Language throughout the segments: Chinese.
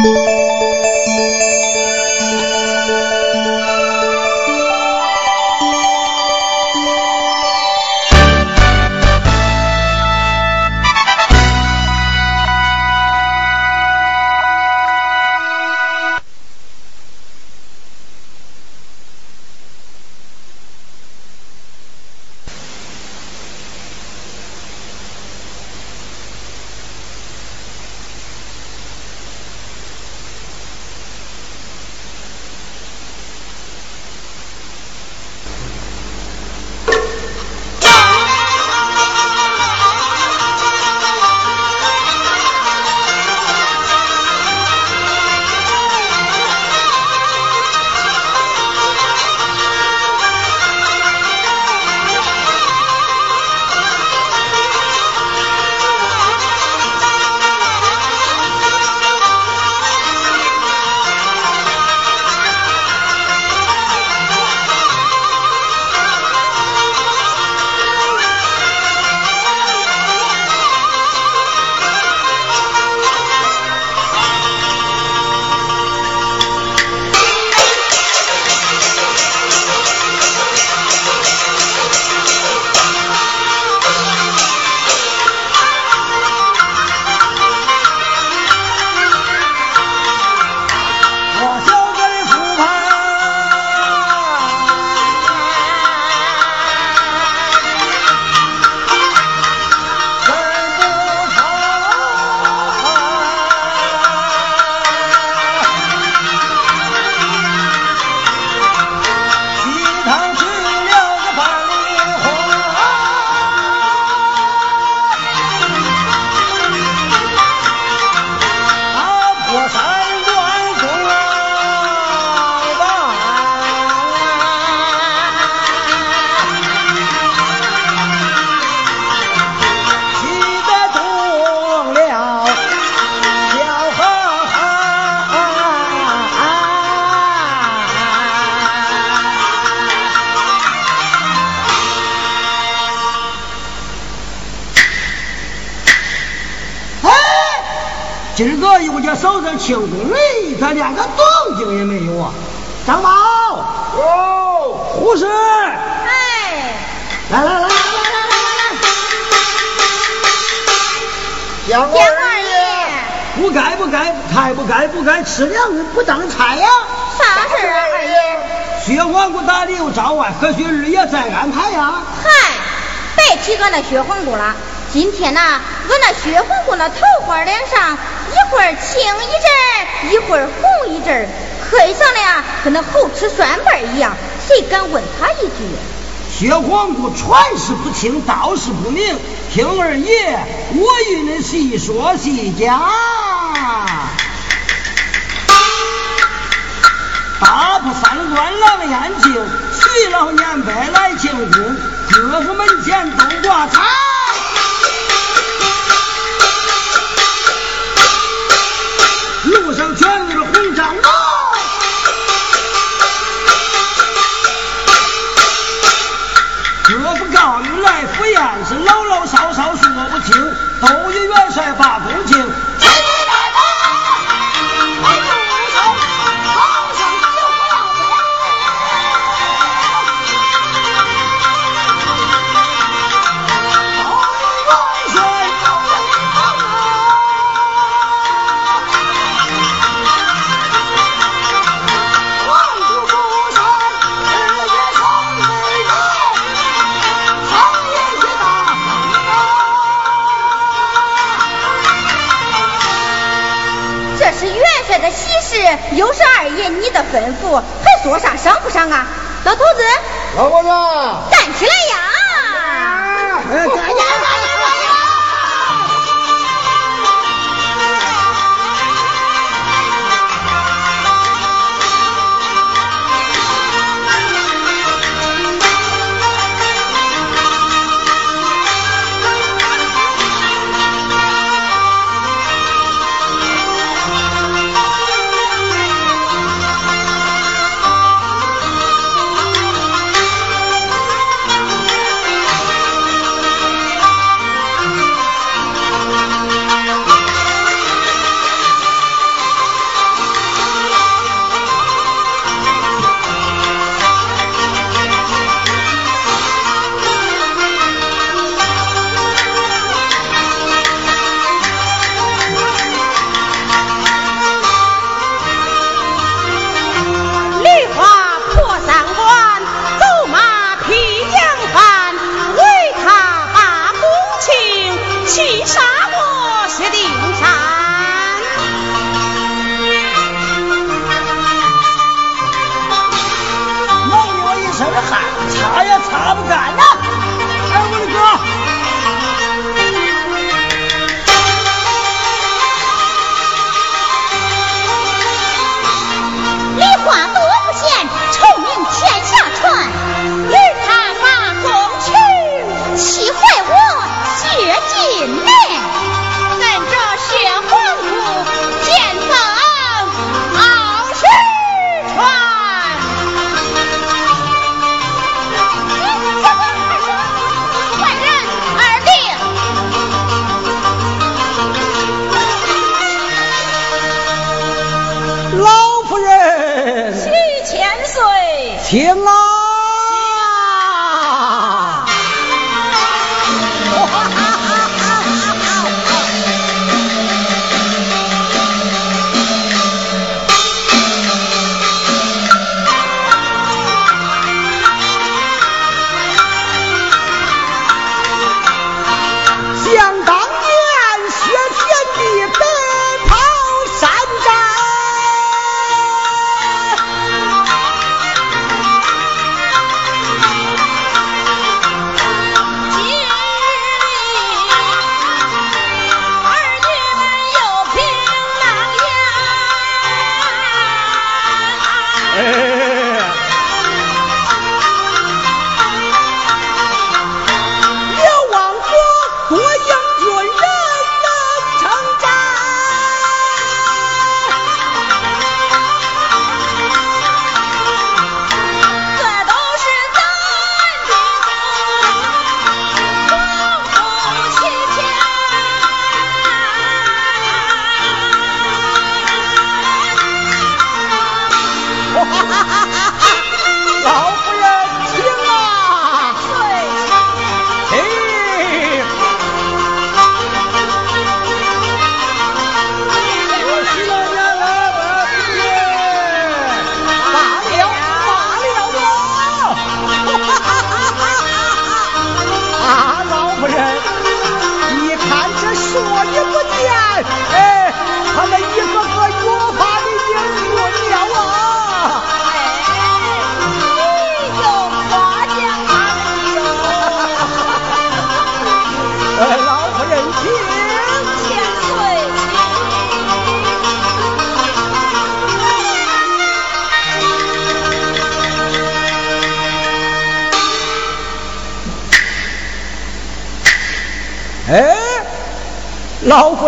今手上庆功礼，他连个动静也没有啊！张宝，哦，护士，哎，来来来来来来来相见二爷，不该不该，太不该不该，吃粮食不当差呀！啥事儿啊，二爷？薛皇姑打的有招啊，何须二爷再安排呀？嗨，别提俺那薛皇姑了。今天呐，俺那薛皇姑那头花脸上会儿青一阵，一会儿红一阵儿，黑上了呀跟那猴吃蒜瓣一样，谁敢问他一句？薛皇姑传是不清，道是不明，听二爷我与恁细说细讲。大蒲山观廊宴请，徐老年白来进宫，各府门前都挂彩。元帅把公情。吩咐，还说啥上不上啊？老头子，老婆子，站起来呀！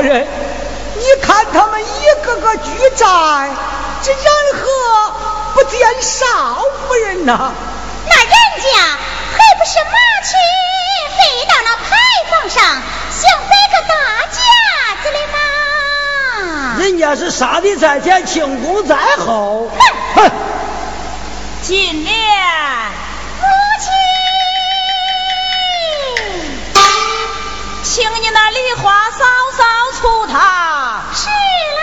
老人，你看他们一个个举债，这然何不见少夫人呐？那人家还不是马车飞到那牌坊上，想摆个大架子的吗？人家是杀敌在前，庆功在后。哼！哼！金出他是啦，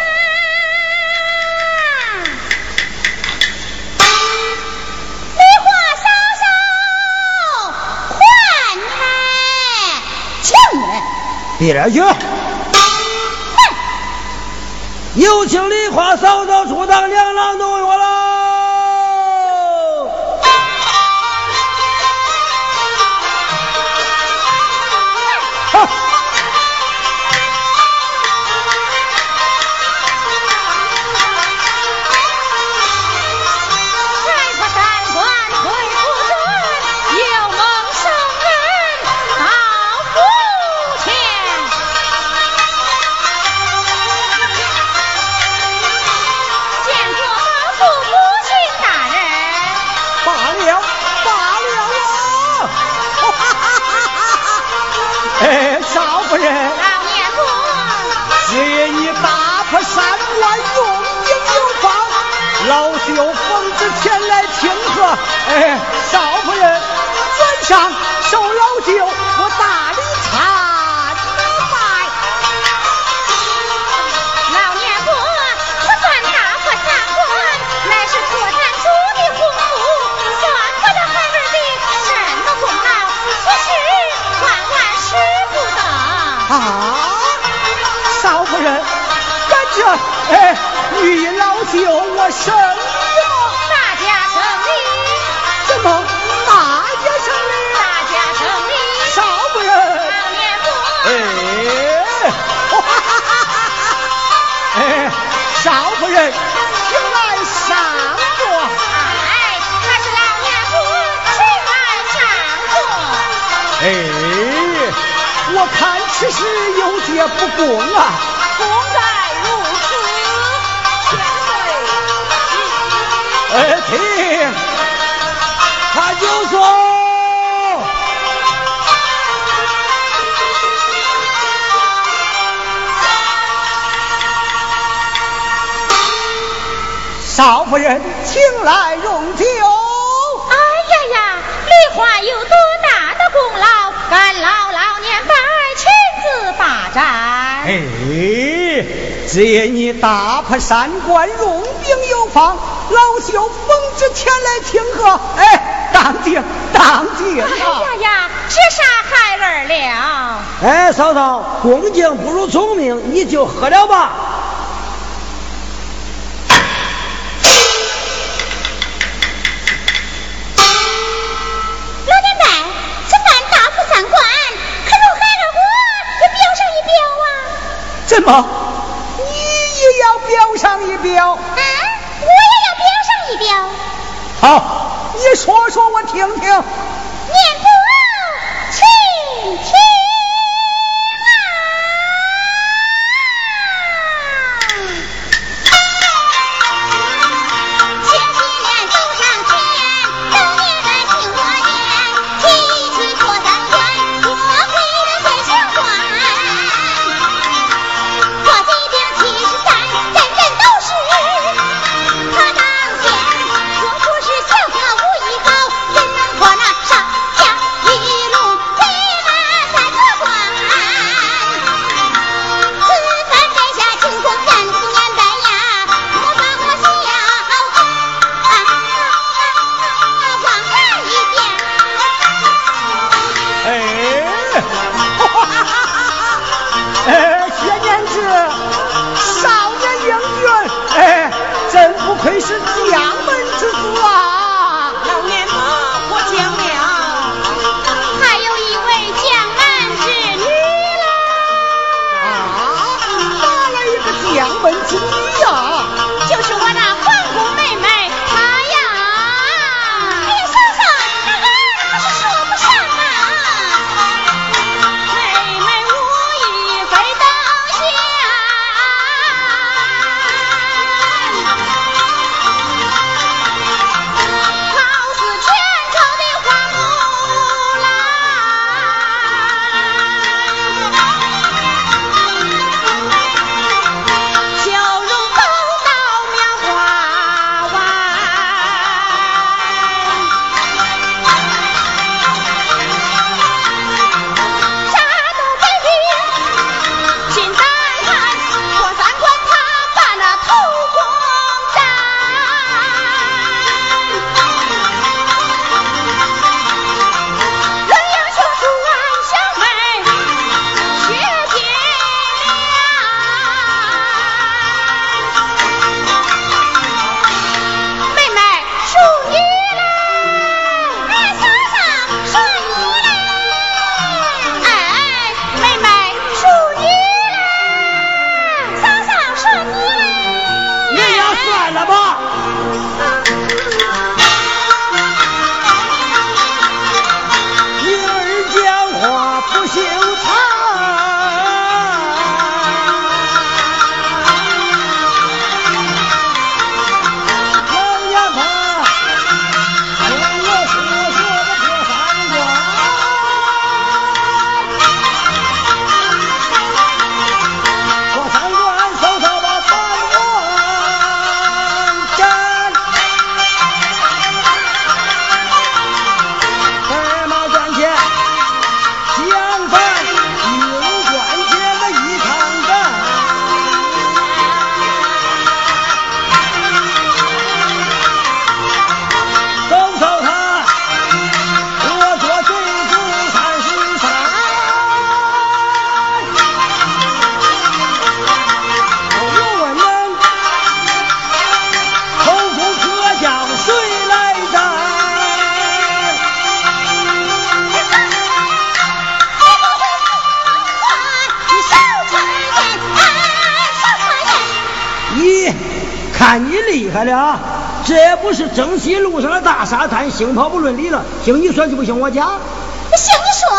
梨花嫂嫂，快开，请人。闭着去。哼，有请梨花嫂嫂出当娘郎洞院哎，少夫人，尊上受老舅我大礼参拜。老不算大乃是破咱主的功夫，算不得孩儿的什么功劳，此事万万使不得。啊，少夫人，感觉哎，女老舅我生大家胜利？大家胜利，少夫人。哎，少夫人，请来上座。哎，他是老年夫，请来上座。哎，我看此事有些不公啊。公在如此，千岁。哎，听，就说。少夫人，请来用酒。哎呀呀，梨花有多大的功劳，俺老老年伴亲自把盏。哎，只因你大破三关，用兵有方，老朽奉旨前来听贺。哎，当敬当敬哎啊！呀呀，这啥孩儿了？哎，嫂嫂，恭敬不如从命，你就喝了吧。老年伴，这番大破三关，可如孩儿我也表上一表啊。怎么，你也要标上一标？啊，我也好，你说说我听听。念不请听你厉害了啊！这不是征西路上的大沙滩，兴跑不论理了。听你说就不行我讲。不行，你说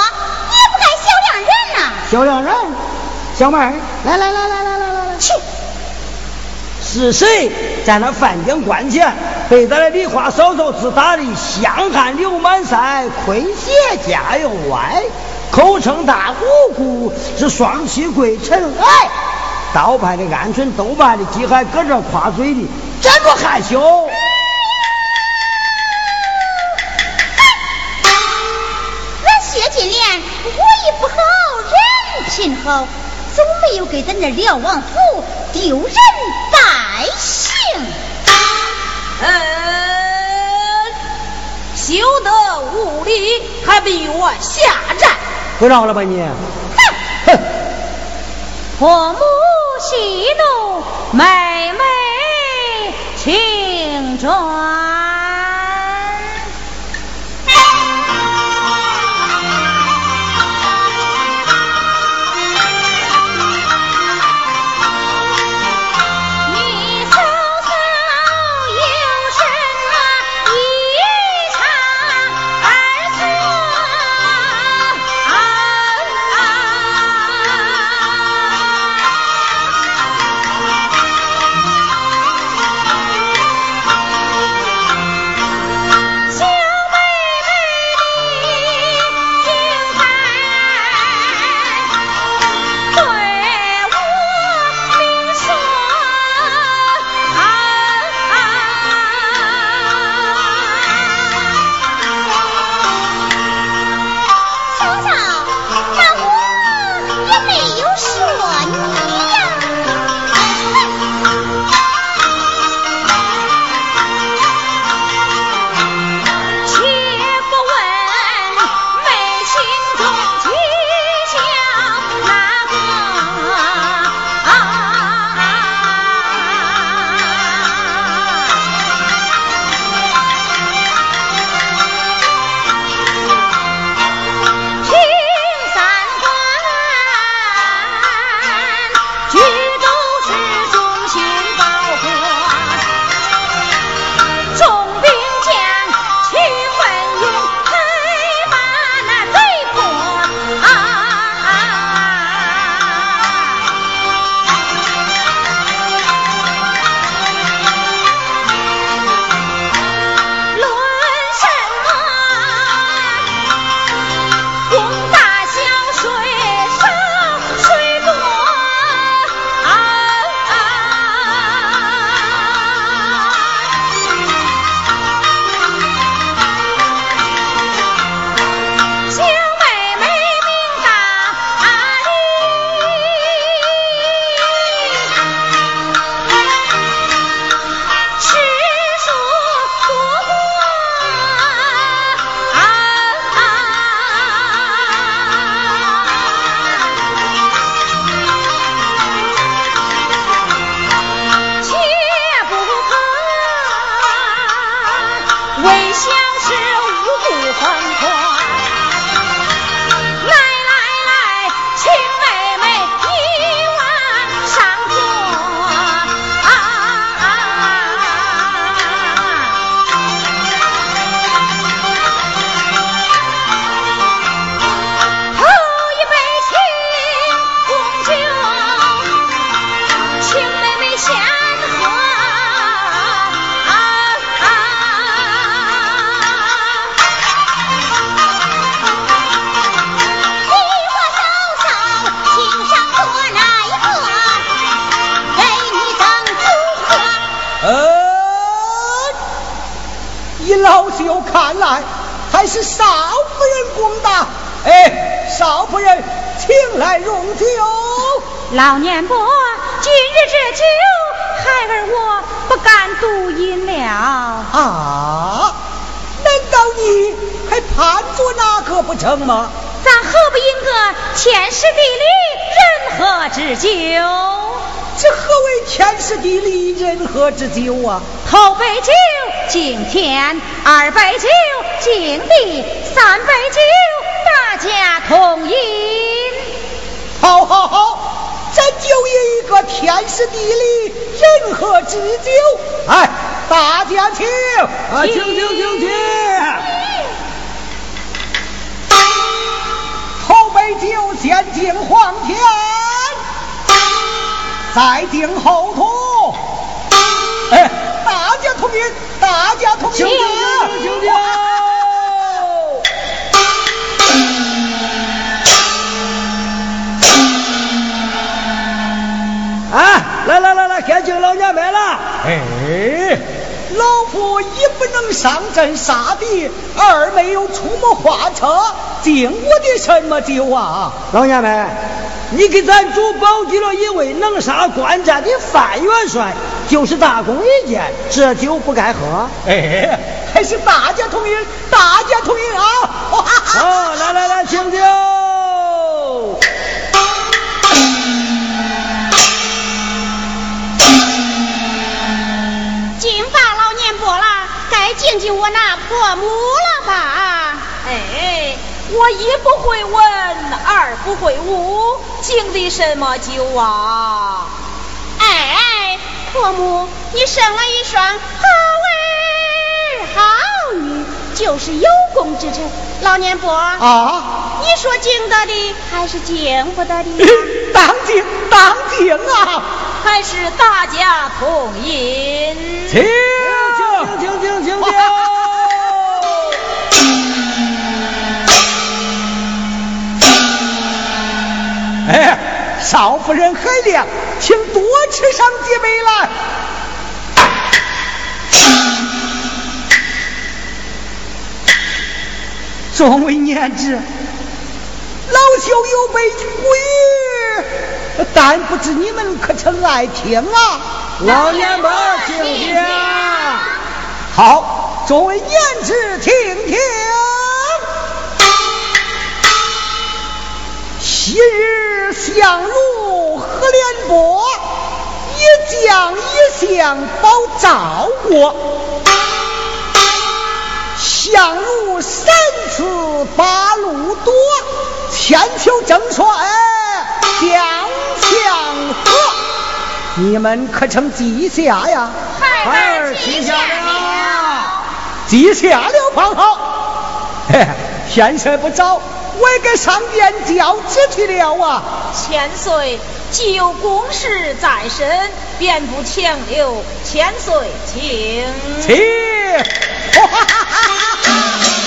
你也不该小量人呐。小量人，小妹儿，来来来来来来来来，去。是谁在那饭店关前被咱的梨花嫂嫂子打的香汗流满腮，亏鞋家又歪，口称大姑姑是双膝跪尘埃，刀派的鹌鹑，豆瓣的鸡还搁这夸嘴的，真不害羞。俺薛金莲武艺不好，人品好，总没有给咱这辽王府丢人败兴。嗯，休得无礼，还逼我下战。不饶了吧你！哼！哼！婆母息怒，妹妹转。请来用酒。老年伯，今日这酒，孩儿我不敢独饮了。啊？难道你还盼着那个不成吗？咱何不饮个天时地利人和之酒？这何为天时地利人和之酒啊？头杯酒敬天，二杯酒敬地，三杯酒大家同饮。好好好。咱就一个天时地利人和之酒。哎，大家请，啊，请请请请。头杯酒先敬皇天，再敬后土。哎，大家同饮，大家同饮。请请请。哎，老夫一不能上阵杀敌，二没有出谋划策，敬我的什么酒啊？老爷们，你给咱主保举了一位能杀官战的范元帅，就是大功一件，这酒不该喝。哎，还是大家同饮，大家同饮啊！好，来来来，请酒。敬敬我那婆母了吧？哎，我一不会文，二不会武，敬的什么酒啊？哎，婆母，你生了一双好儿好女，就是有功之臣。老年伯啊，你说敬得的还是敬不得的？当敬当敬啊！还是大家同饮。请哎，少夫人海量，请多吃上几杯来。众位年侄，老朽有杯无语，但不知你们可曾爱听啊？老年们请听。好，众位言之听听。昔日相如何连波，一将一相保赵国。相如三次八路夺，千秋正帅将相和。你们可曾记下呀？孩儿记下了。记下了，方好。嘿，天色不早，我也该上殿交旨去了啊。千岁既有公事在身，便不强留。千岁，请。请。哈哈哈哈哈！找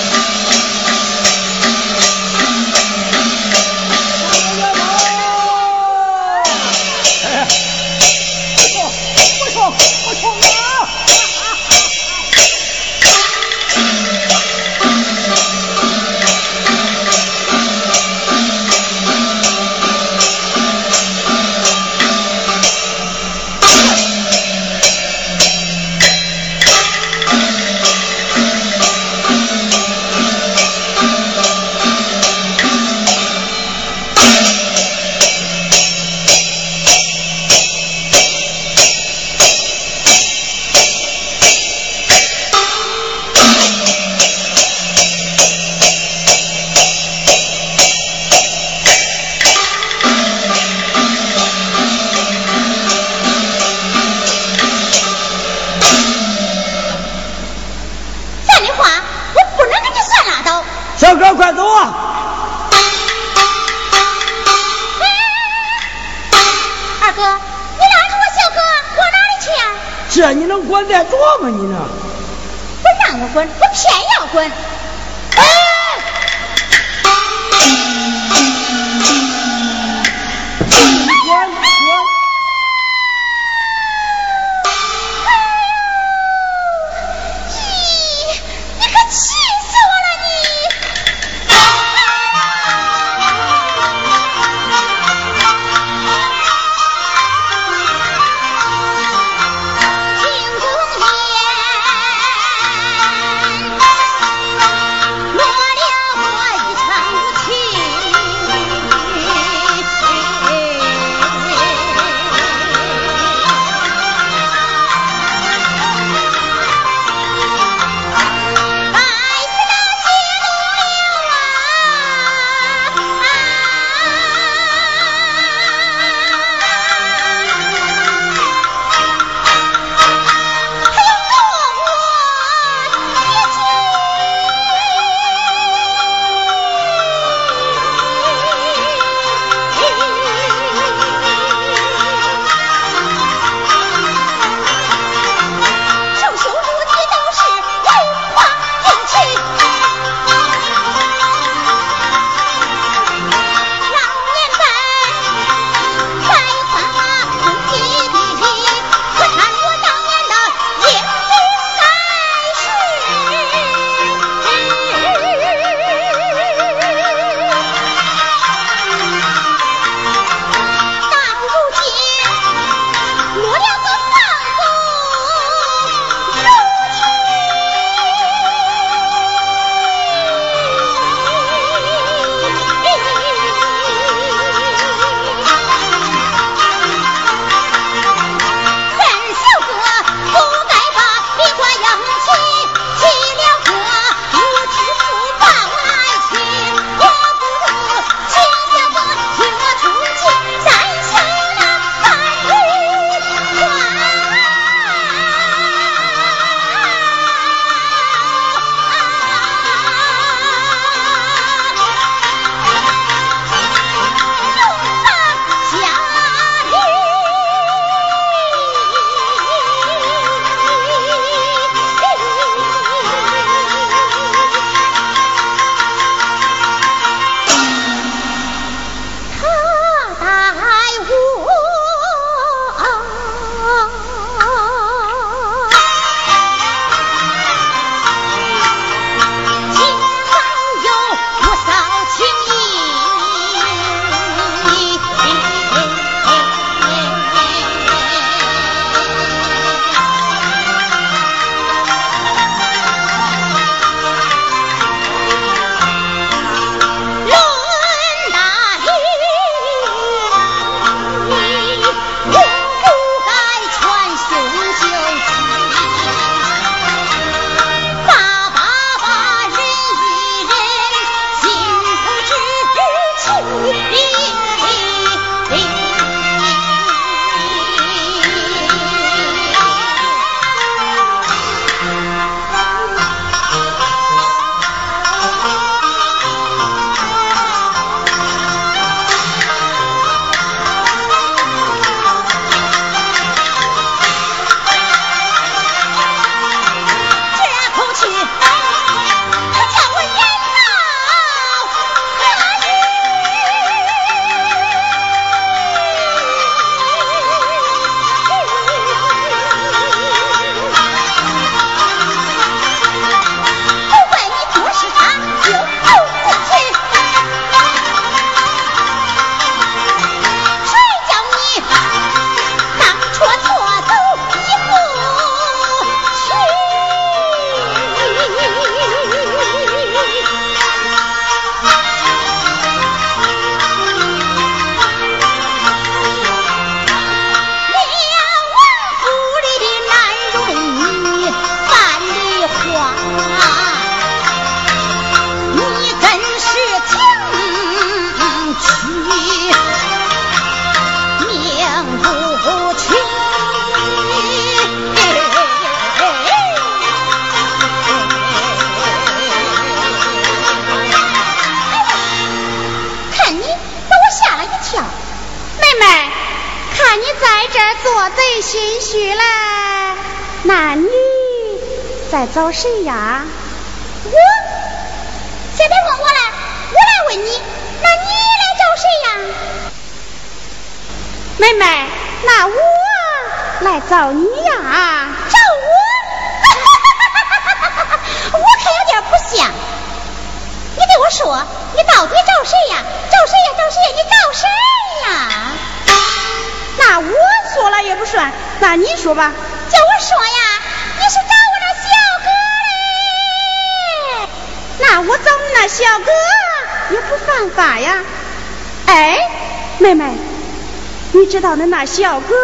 知道恁那小哥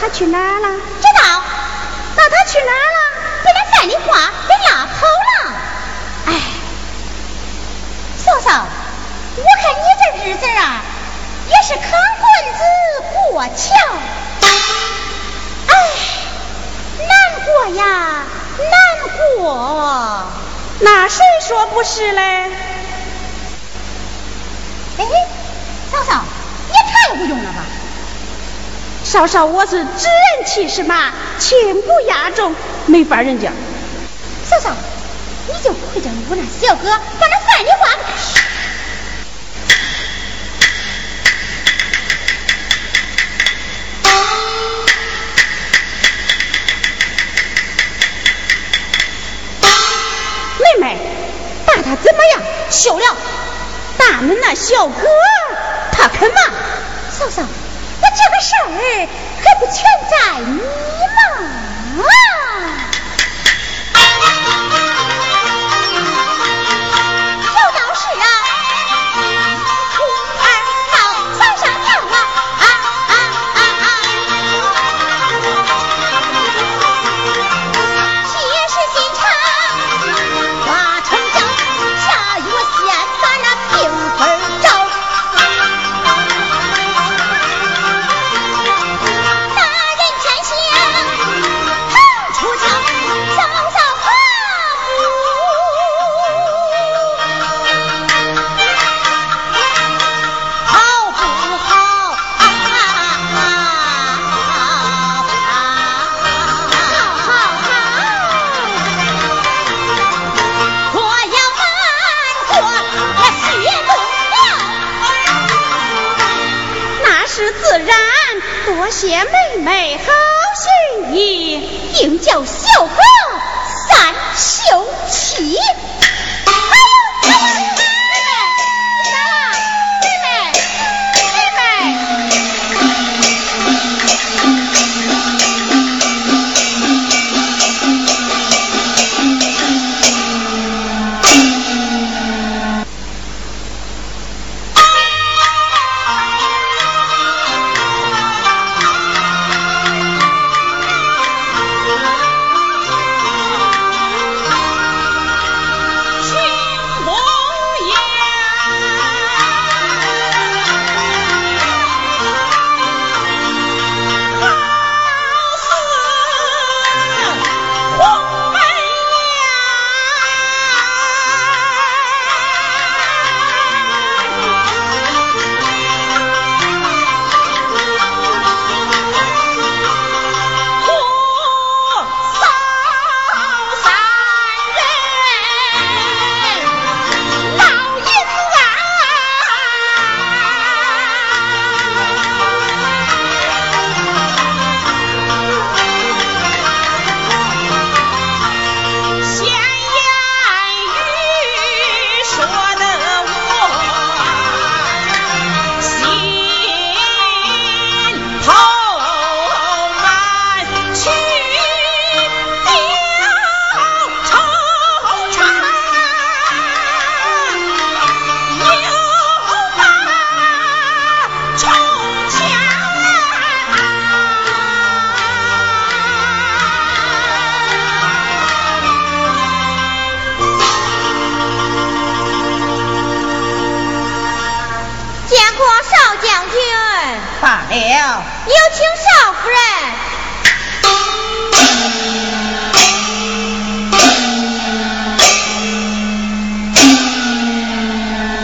他去哪了？知道。那他去哪了？被那范丽花给拉跑了。哎，嫂嫂，我看你这日子啊，也是扛棍子过桥。哎，难过呀，难过。那谁说不是嘞？哎，嫂嫂，你太无用了吧？嫂嫂，我是知人气是嘛，轻不压重，没法人家。嫂嫂，你就不会叫我那小哥把那饭的话。妹妹，把他怎么样？休了。打你那小哥，他肯吗？嫂嫂，这个事儿还不全在你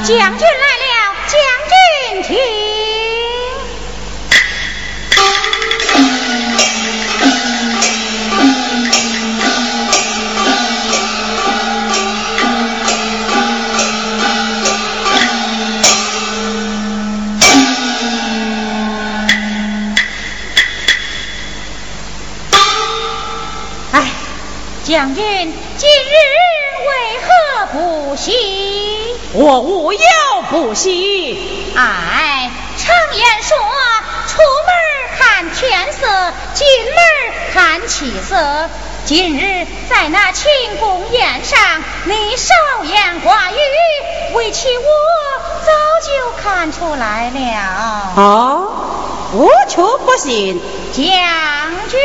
将军来了，将军请。哎，将军。我无药不喜。哎，常言说，出门看天色，进门看气色。今日在那庆功宴上，你少言寡语，为其我早就看出来了。啊，我却不信，将军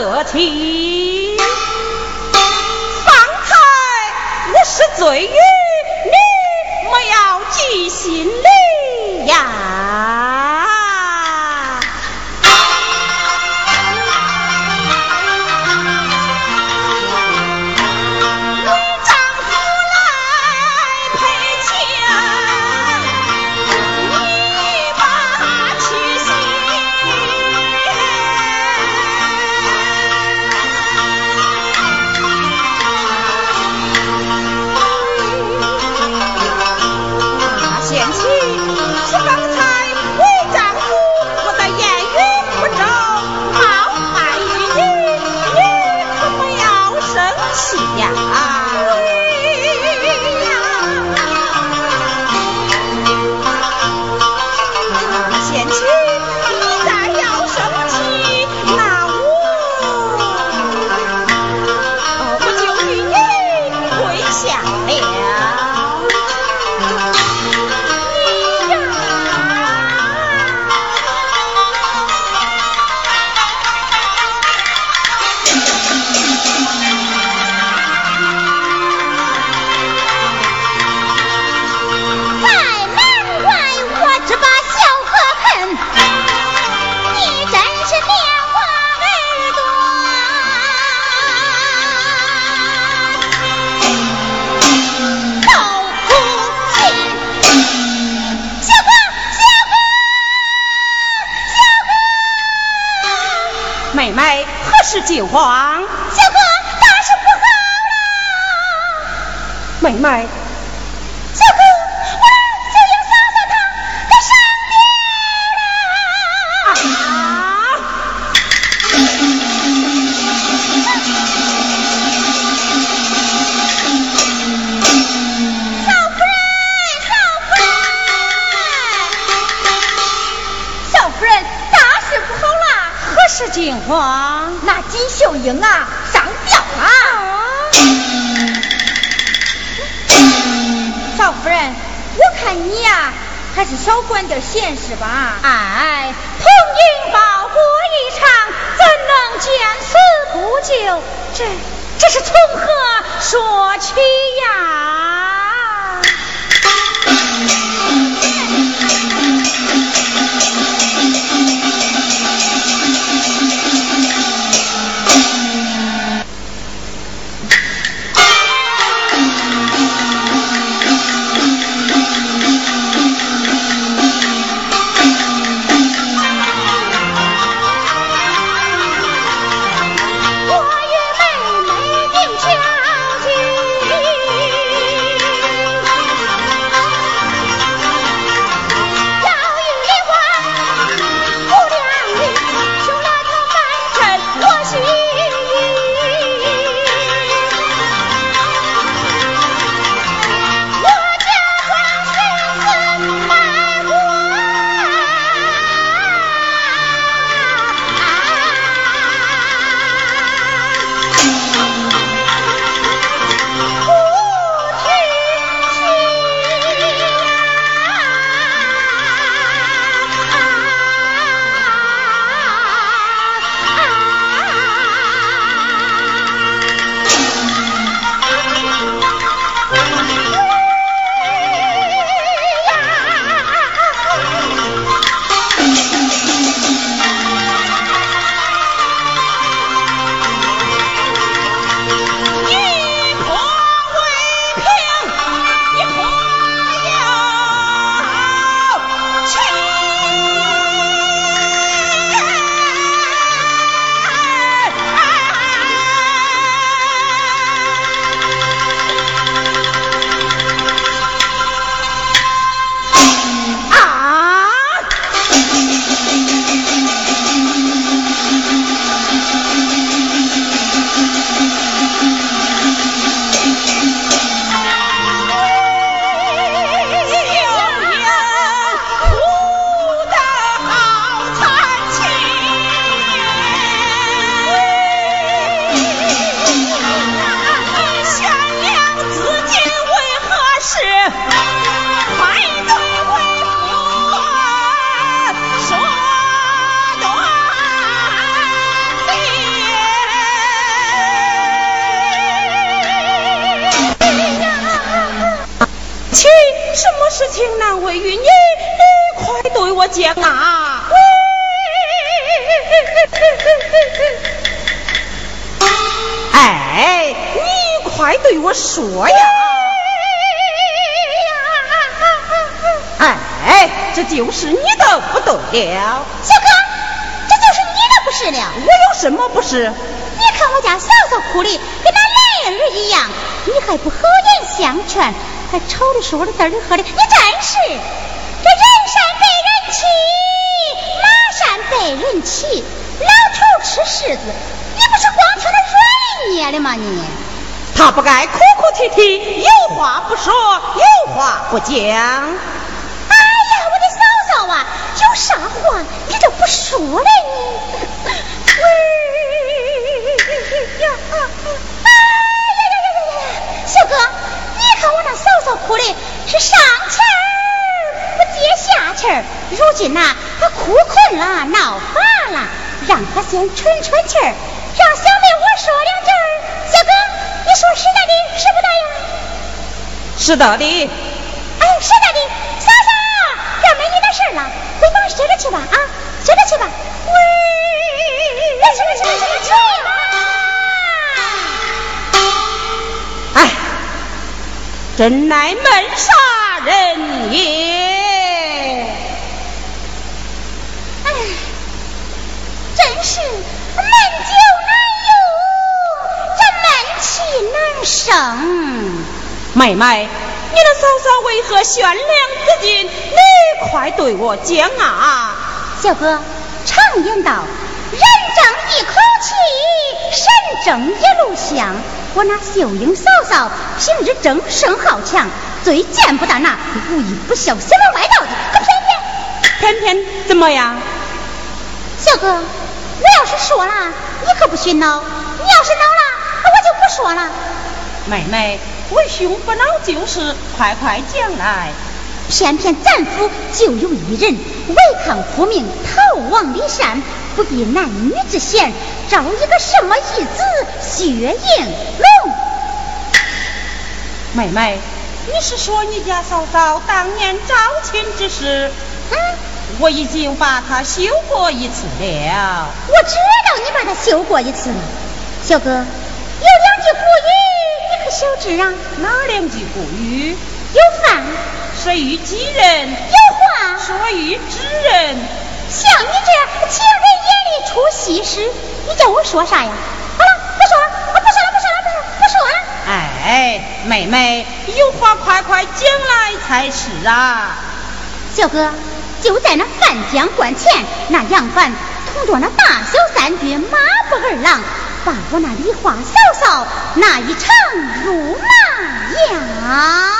得听。惊慌，小哥，大事不好了！妹妹。英啊，上吊了！少夫人，我看你呀，还是少管点闲事吧。哎，同饮报国一场，怎能见死不救？这这是从何说起呀？还不好言相劝，还吵的说的嘚儿喝的，你真是这人善被人欺，马善被人骑，老头吃柿子，你不是光听他软捏的吗？你他不该哭哭啼啼，有话不说，有话不讲。哎呀，我的嫂嫂啊，有啥话你都不说了你。小哥，你看我那嫂嫂哭的是上气儿不接下气儿，如今呐，她哭困了，闹乏了，让她先喘喘气儿，让小妹我说两句儿。小哥，你说是的的，是不的呀？是的的。哎，是的的，嫂嫂，这没你的事了，回房歇着去吧，啊，歇着去吧。喂，去吧去吧去吧去吧。真乃闷杀人也！哎，真是闷酒难有，这闷气难生。妹妹，你的嫂嫂为何悬梁自尽？你快对我讲啊！小哥，常言道，人争一口气，神争一路香。我那秀英嫂嫂平日争胜好强，最见不得那无义不孝、邪门歪道的，可偏偏偏偏怎么样？小哥，我要是说了，你可不许恼；你要是恼了，我就不说了。妹妹，为兄不恼就是，快快讲来。偏偏咱府就有一人违抗父命，逃亡离山，不避男女之嫌，招一个什么义子薛应龙。妹妹，你是说你家嫂嫂当年招亲之事？嗯，我已经把她修过一次了。我知道你把她修过一次了，小哥，有两句古语你可晓知啊？哪两句古语？有饭，谁与己人？有话。说与知人。像你这情人眼里出西施，你叫我说啥呀？好了，不说了，我不说了，不说了，不说了，不说了。哎，妹妹，有话快快讲来才是啊！小哥，就在那范江关前，那杨凡同着那大小三军马步二郎，把我那梨花嫂嫂那一场辱骂呀！